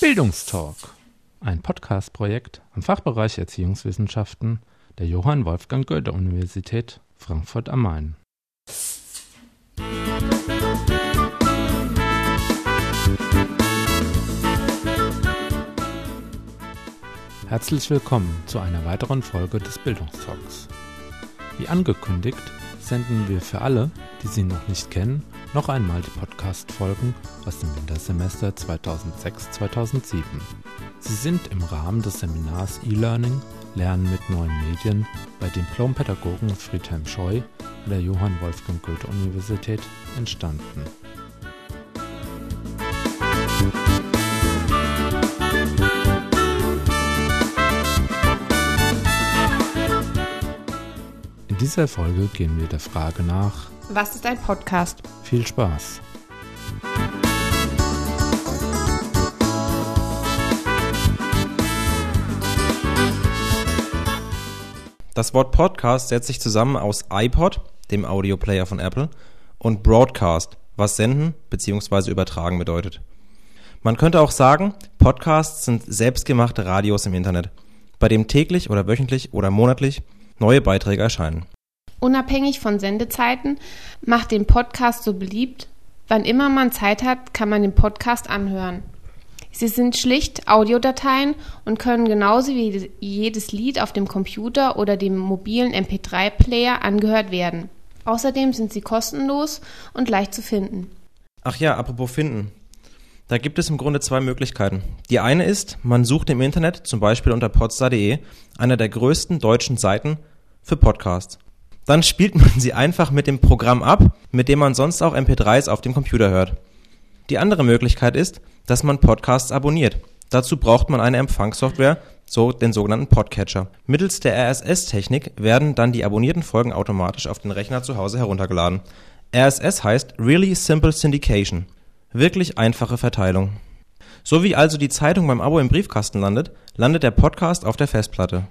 Bildungstalk, ein Podcast-Projekt am Fachbereich Erziehungswissenschaften der Johann Wolfgang Goethe Universität Frankfurt am Main. Herzlich willkommen zu einer weiteren Folge des Bildungstalks. Wie angekündigt, senden wir für alle, die sie noch nicht kennen, noch einmal die Podcast-Folgen aus dem Wintersemester 2006-2007. Sie sind im Rahmen des Seminars E-Learning Lernen mit neuen Medien bei Diplompädagogen Friedhelm Scheu an der Johann Wolfgang Goethe Universität entstanden. In dieser Folge gehen wir der Frage nach, Was ist ein Podcast? Viel Spaß. Das Wort Podcast setzt sich zusammen aus iPod, dem Audioplayer von Apple, und Broadcast, was senden bzw. übertragen bedeutet. Man könnte auch sagen, Podcasts sind selbstgemachte Radios im Internet, bei dem täglich oder wöchentlich oder monatlich neue Beiträge erscheinen. Unabhängig von Sendezeiten macht den Podcast so beliebt, wann immer man Zeit hat, kann man den Podcast anhören. Sie sind schlicht Audiodateien und können genauso wie jedes Lied auf dem Computer oder dem mobilen MP3-Player angehört werden. Außerdem sind sie kostenlos und leicht zu finden. Ach ja, apropos finden. Da gibt es im Grunde zwei Möglichkeiten. Die eine ist, man sucht im Internet, zum Beispiel unter podstar.de, einer der größten deutschen Seiten für Podcasts. Dann spielt man sie einfach mit dem Programm ab, mit dem man sonst auch MP3s auf dem Computer hört. Die andere Möglichkeit ist, dass man Podcasts abonniert. Dazu braucht man eine Empfangssoftware, so den sogenannten Podcatcher. Mittels der RSS-Technik werden dann die abonnierten Folgen automatisch auf den Rechner zu Hause heruntergeladen. RSS heißt Really Simple Syndication. Wirklich einfache Verteilung. So wie also die Zeitung beim Abo im Briefkasten landet, landet der Podcast auf der Festplatte.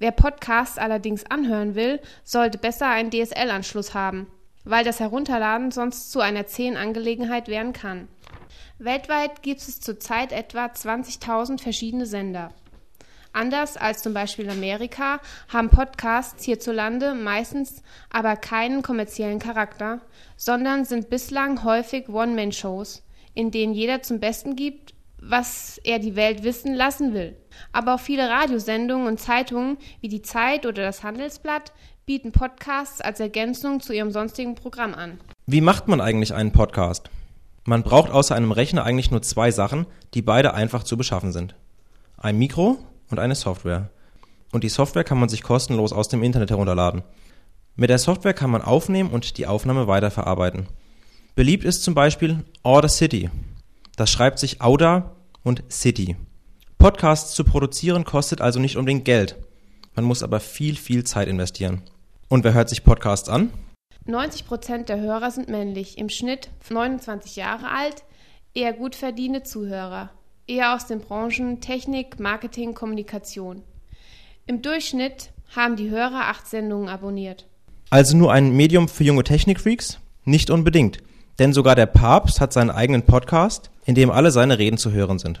Wer Podcasts allerdings anhören will, sollte besser einen DSL-Anschluss haben, weil das Herunterladen sonst zu einer zähen Angelegenheit werden kann. Weltweit gibt es zurzeit etwa 20.000 verschiedene Sender. Anders als zum Beispiel Amerika haben Podcasts hierzulande meistens aber keinen kommerziellen Charakter, sondern sind bislang häufig One-Man-Shows, in denen jeder zum Besten gibt, was er die Welt wissen lassen will. Aber auch viele Radiosendungen und Zeitungen wie die Zeit oder das Handelsblatt bieten Podcasts als Ergänzung zu ihrem sonstigen Programm an. Wie macht man eigentlich einen Podcast? Man braucht außer einem Rechner eigentlich nur zwei Sachen, die beide einfach zu beschaffen sind. Ein Mikro und eine Software. Und die Software kann man sich kostenlos aus dem Internet herunterladen. Mit der Software kann man aufnehmen und die Aufnahme weiterverarbeiten. Beliebt ist zum Beispiel Audacity. Das schreibt sich Auda und City. Podcasts zu produzieren kostet also nicht unbedingt Geld. Man muss aber viel, viel Zeit investieren. Und wer hört sich Podcasts an? 90 Prozent der Hörer sind männlich, im Schnitt 29 Jahre alt, eher gut verdiente Zuhörer, eher aus den Branchen Technik, Marketing, Kommunikation. Im Durchschnitt haben die Hörer acht Sendungen abonniert. Also nur ein Medium für junge Technikfreaks? Nicht unbedingt. Denn sogar der Papst hat seinen eigenen Podcast, in dem alle seine Reden zu hören sind.